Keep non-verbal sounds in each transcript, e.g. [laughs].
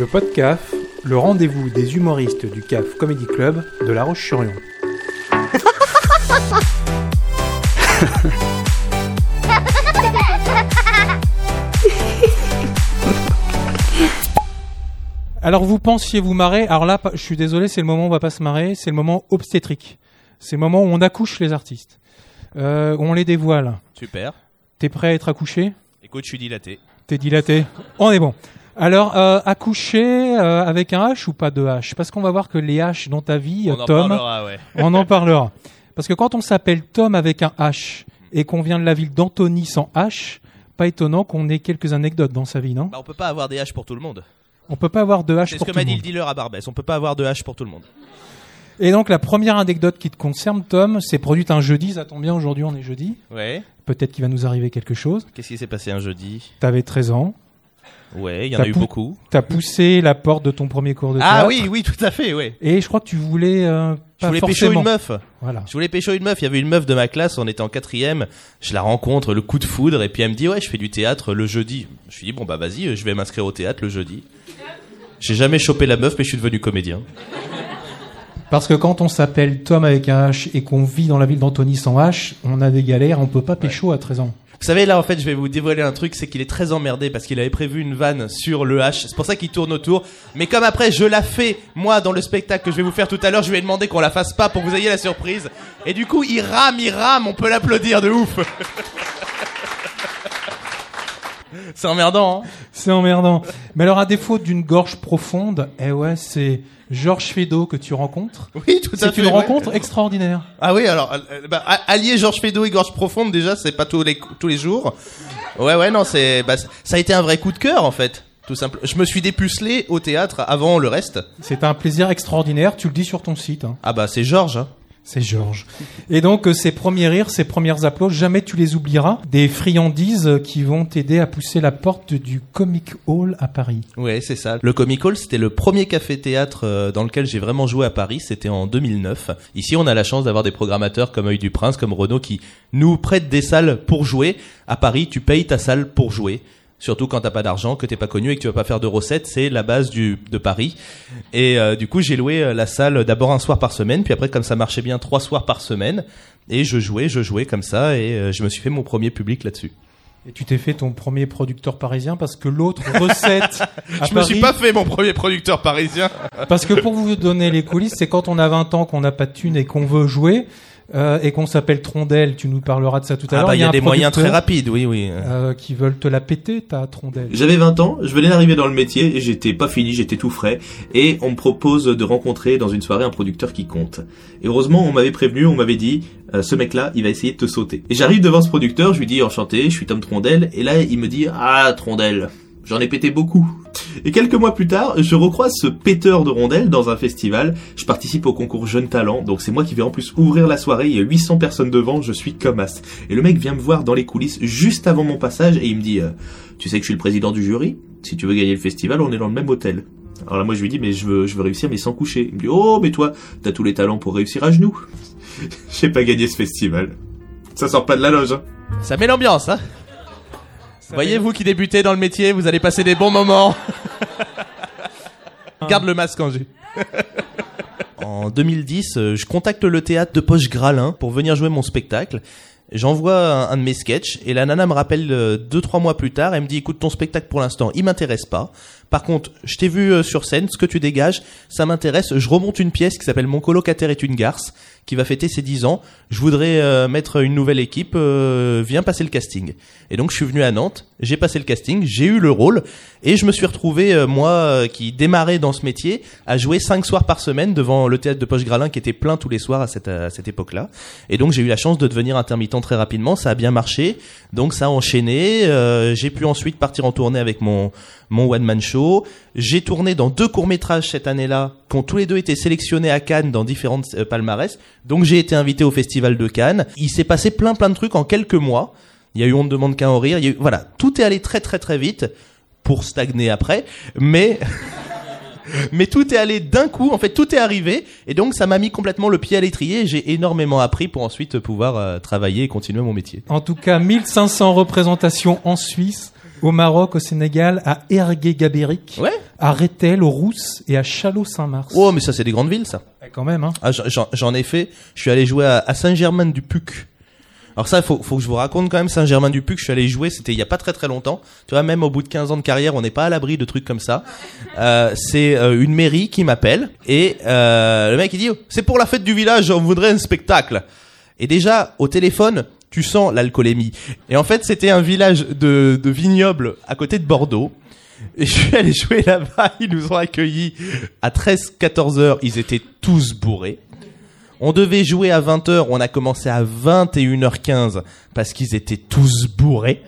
Le podcast, le rendez-vous des humoristes du CAF Comedy Club de La Roche-sur-Yon. [laughs] Alors vous pensiez vous marrer, alors là je suis désolé c'est le moment où on va pas se marrer, c'est le moment obstétrique. C'est le moment où on accouche les artistes. Euh, où on les dévoile. Super. T'es prêt à être accouché? Écoute, je suis dilaté. T'es dilaté On est bon. Alors, euh, accoucher euh, avec un H ou pas de H? Parce qu'on va voir que les H dans ta vie, On en Tom, parlera, ouais. [laughs] on en parlera. Parce que quand on s'appelle Tom avec un H et qu'on vient de la ville d'Antony sans H, pas étonnant qu'on ait quelques anecdotes dans sa vie, non? Bah, on peut pas avoir des haches pour tout le monde. On peut pas avoir de H C'est ce pour que tout m'a le dit monde. le dealer à Barbès. On peut pas avoir de haches pour tout le monde. Et donc la première anecdote qui te concerne, Tom, c'est produite un jeudi, ça tombe bien, aujourd'hui on est jeudi. Ouais. Peut-être qu'il va nous arriver quelque chose. Qu'est-ce qui s'est passé un jeudi? T'avais 13 ans, Ouais, il y en T'as a eu beaucoup. t'as poussé la porte de ton premier cours de Ah théâtre. oui, oui, tout à fait, ouais. Et je crois que tu voulais euh, Je voulais pécho une meuf. Voilà. Je voulais pécho une meuf. Il y avait une meuf de ma classe, on était en quatrième. Je la rencontre, le coup de foudre, et puis elle me dit ouais, je fais du théâtre le jeudi. Je lui dis bon bah vas-y, je vais m'inscrire au théâtre le jeudi. J'ai jamais chopé la meuf, mais je suis devenu comédien. Parce que quand on s'appelle Tom avec un H et qu'on vit dans la ville d'Antony sans H, on a des galères, on peut pas pécho à 13 ans. Vous savez, là, en fait, je vais vous dévoiler un truc, c'est qu'il est très emmerdé parce qu'il avait prévu une vanne sur le H. C'est pour ça qu'il tourne autour. Mais comme après, je la fais, moi, dans le spectacle que je vais vous faire tout à l'heure, je lui ai demandé qu'on la fasse pas pour que vous ayez la surprise. Et du coup, il rame, il rame, on peut l'applaudir de ouf. [laughs] c'est emmerdant, hein? C'est emmerdant. Mais alors à défaut d'une gorge profonde, eh ouais, c'est Georges Feydeau que tu rencontres. Oui, tout à C'est fait. une ouais. rencontre extraordinaire. Ah oui, alors, euh, bah, a- allier Georges Feydeau et Gorge Profonde, déjà, c'est pas tous les, tous les jours. Ouais, ouais, non, c'est, bah, ça a été un vrai coup de cœur, en fait. Tout simple. Je me suis dépucelé au théâtre avant le reste. C'est un plaisir extraordinaire, tu le dis sur ton site. hein. Ah bah, c'est Georges, hein. C'est Georges. Et donc euh, ces premiers rires, ces premières applaudissements, jamais tu les oublieras. Des friandises euh, qui vont t'aider à pousser la porte du Comic Hall à Paris. Ouais, c'est ça. Le Comic Hall, c'était le premier café-théâtre euh, dans lequel j'ai vraiment joué à Paris. C'était en 2009. Ici, on a la chance d'avoir des programmateurs comme Œil du Prince, comme Renault, qui nous prêtent des salles pour jouer. À Paris, tu payes ta salle pour jouer. Surtout quand t'as pas d'argent, que t'es pas connu et que tu vas pas faire de recettes, c'est la base du, de Paris. Et euh, du coup, j'ai loué euh, la salle d'abord un soir par semaine, puis après, comme ça marchait bien, trois soirs par semaine. Et je jouais, je jouais comme ça, et euh, je me suis fait mon premier public là-dessus. Et tu t'es fait ton premier producteur parisien parce que l'autre recette [laughs] à Je me suis Paris- pas fait mon premier producteur parisien. Parce que pour vous donner les coulisses, c'est quand on a 20 ans, qu'on n'a pas de thunes et qu'on veut jouer, euh, et qu'on s'appelle Trondelle, tu nous parleras de ça tout à Ah l'heure. bah, il y a des moyens très rapides, oui, oui. euh, qui veulent te la péter, ta Trondelle. J'avais 20 ans, je venais d'arriver dans le métier et j'étais pas fini, j'étais tout frais. Et on me propose de rencontrer dans une soirée un producteur qui compte. Et heureusement, on m'avait prévenu, on m'avait dit, euh, ce mec-là, il va essayer de te sauter. Et j'arrive devant ce producteur, je lui dis enchanté, je suis Tom Trondel. Et là, il me dit, ah Trondel, j'en ai pété beaucoup. Et quelques mois plus tard, je recroise ce péteur de rondelles dans un festival. Je participe au concours Jeunes Talents, donc c'est moi qui vais en plus ouvrir la soirée. Il y a 800 personnes devant, je suis comme as. Et le mec vient me voir dans les coulisses juste avant mon passage et il me dit, euh, tu sais que je suis le président du jury? Si tu veux gagner le festival, on est dans le même hôtel. Alors là, moi, je lui dis, mais je veux, je veux réussir, mais sans coucher. Il me dit, oh, mais toi, t'as tous les talents pour réussir à genoux. [laughs] J'ai pas gagné ce festival. Ça sort pas de la loge, hein. Ça met l'ambiance, hein Voyez, vous qui débutez dans le métier, vous allez passer des bons moments. [laughs] Garde le masque, Angers. [laughs] en 2010, euh, je contacte le théâtre de Poche Gralin pour venir jouer mon spectacle. J'envoie un, un de mes sketchs et la nana me rappelle euh, deux trois mois plus tard. Elle me dit écoute ton spectacle pour l'instant il m'intéresse pas. Par contre je t'ai vu euh, sur scène, ce que tu dégages ça m'intéresse. Je remonte une pièce qui s'appelle Mon colocataire est une garce qui va fêter ses 10 ans. Je voudrais euh, mettre une nouvelle équipe. euh, viens passer le casting. Et donc je suis venu à Nantes. J'ai passé le casting, j'ai eu le rôle et je me suis retrouvé euh, moi euh, qui démarrais dans ce métier à jouer cinq soirs par semaine devant le théâtre de Poche Gralin qui était plein tous les soirs à cette, à cette époque-là. Et donc j'ai eu la chance de devenir intermittent très rapidement, ça a bien marché, donc ça a enchaîné. Euh, j'ai pu ensuite partir en tournée avec mon mon one man show. J'ai tourné dans deux courts métrages cette année-là, qui ont tous les deux été sélectionnés à Cannes dans différentes euh, palmarès. Donc j'ai été invité au festival de Cannes. Il s'est passé plein plein de trucs en quelques mois. Il y a eu on ne demande qu'à en rire. Il y a eu, voilà, tout est allé très très très vite pour stagner après, mais [laughs] mais tout est allé d'un coup, en fait tout est arrivé, et donc ça m'a mis complètement le pied à l'étrier, j'ai énormément appris pour ensuite pouvoir euh, travailler et continuer mon métier. En tout cas, 1500 représentations en Suisse. Au Maroc, au Sénégal, à Ergué-Gabéric, Ouais. à Rethel, aux Rousses et à Chalot-Saint-Mars. Oh, mais ça, c'est des grandes villes, ça. Ouais, Quand même, hein. Ah, j'en- ai fait. Je suis allé jouer à, à Saint-Germain-du-Puc. Alors ça, faut, faut que je vous raconte quand même Saint-Germain-du-Puc. Je suis allé jouer, c'était il y a pas très très longtemps. Tu vois, même au bout de 15 ans de carrière, on n'est pas à l'abri de trucs comme ça. Euh, c'est euh, une mairie qui m'appelle et euh, le mec il dit c'est pour la fête du village, on voudrait un spectacle. Et déjà au téléphone, tu sens l'alcoolémie. Et en fait, c'était un village de, vignobles à côté de Bordeaux. Et je suis allé jouer là-bas, [laughs] ils nous ont accueillis à 13-14 heures, ils étaient tous bourrés. On devait jouer à 20h, on a commencé à 21h15 parce qu'ils étaient tous bourrés.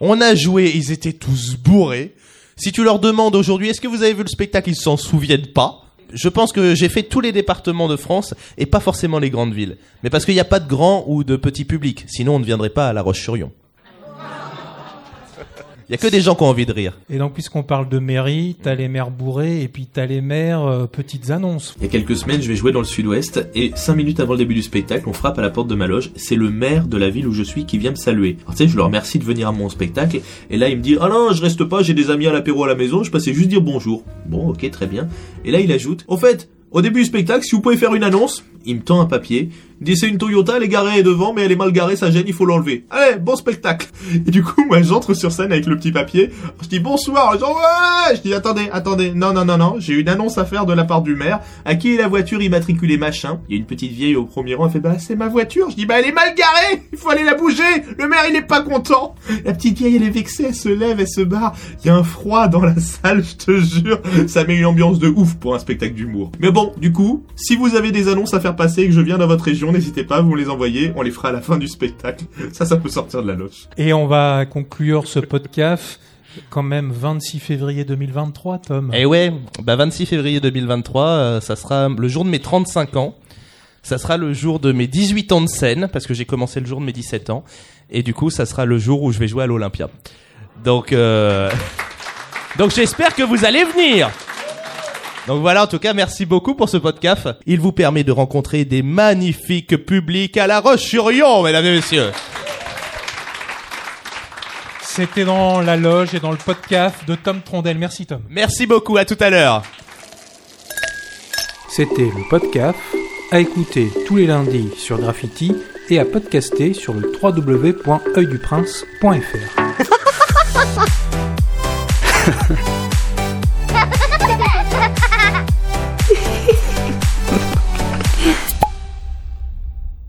On a joué, ils étaient tous bourrés. Si tu leur demandes aujourd'hui, est-ce que vous avez vu le spectacle, ils s'en souviennent pas. Je pense que j'ai fait tous les départements de France et pas forcément les grandes villes. Mais parce qu'il n'y a pas de grand ou de petit public. Sinon, on ne viendrait pas à La Roche-sur-Yon. Il y a que des gens qui ont envie de rire. Et donc, puisqu'on parle de mairie, t'as les maires bourrés et puis t'as les maires euh, petites annonces. Il y a quelques semaines, je vais jouer dans le sud-ouest et cinq minutes avant le début du spectacle, on frappe à la porte de ma loge. C'est le maire de la ville où je suis qui vient me saluer. Alors tu sais, je le remercie de venir à mon spectacle et là il me dit "Ah non, je reste pas, j'ai des amis à l'apéro à la maison, je passais juste dire bonjour." Bon, OK, très bien. Et là il ajoute "Au fait, au début du spectacle, si vous pouvez faire une annonce, il me tend un papier. Il dit c'est une Toyota, elle est garée devant, mais elle est mal garée, ça gêne, il faut l'enlever. Allez, bon spectacle. Et du coup, moi, j'entre sur scène avec le petit papier. Je dis bonsoir. Je dis ouais. Je dis attendez, attendez. Non, non, non, non. J'ai une annonce à faire de la part du maire. À qui est la voiture immatriculée machin? Il y a une petite vieille au premier rang. Elle fait bah c'est ma voiture. Je dis bah elle est mal garée. Il faut aller la bouger. Le maire il est pas content. La petite vieille elle est vexée. Elle se lève, elle se barre. Il y a un froid dans la salle. Je te jure. Ça met une ambiance de ouf pour un spectacle d'humour. Mais bon, du coup, si vous avez des annonces à faire passer et que je viens dans votre région, n'hésitez pas, vous me les envoyez. On les fera à la fin du spectacle. [laughs] Ça, ça peut sortir de la loge. Et on va conclure ce podcast quand même 26 février 2023, Tom. Et ouais, bah 26 février 2023, euh, ça sera le jour de mes 35 ans. Ça sera le jour de mes 18 ans de scène, parce que j'ai commencé le jour de mes 17 ans. Et du coup, ça sera le jour où je vais jouer à l'Olympia. Donc, euh... [laughs] donc j'espère que vous allez venir. Donc voilà, en tout cas, merci beaucoup pour ce podcast. Il vous permet de rencontrer des magnifiques publics à La Roche-sur-Yon, mesdames et messieurs. C'était dans la loge et dans le podcast de Tom Trondel. Merci Tom. Merci beaucoup, à tout à l'heure. C'était le podcast à écouter tous les lundis sur Graffiti et à podcaster sur le www.oeilduprince.fr. [laughs]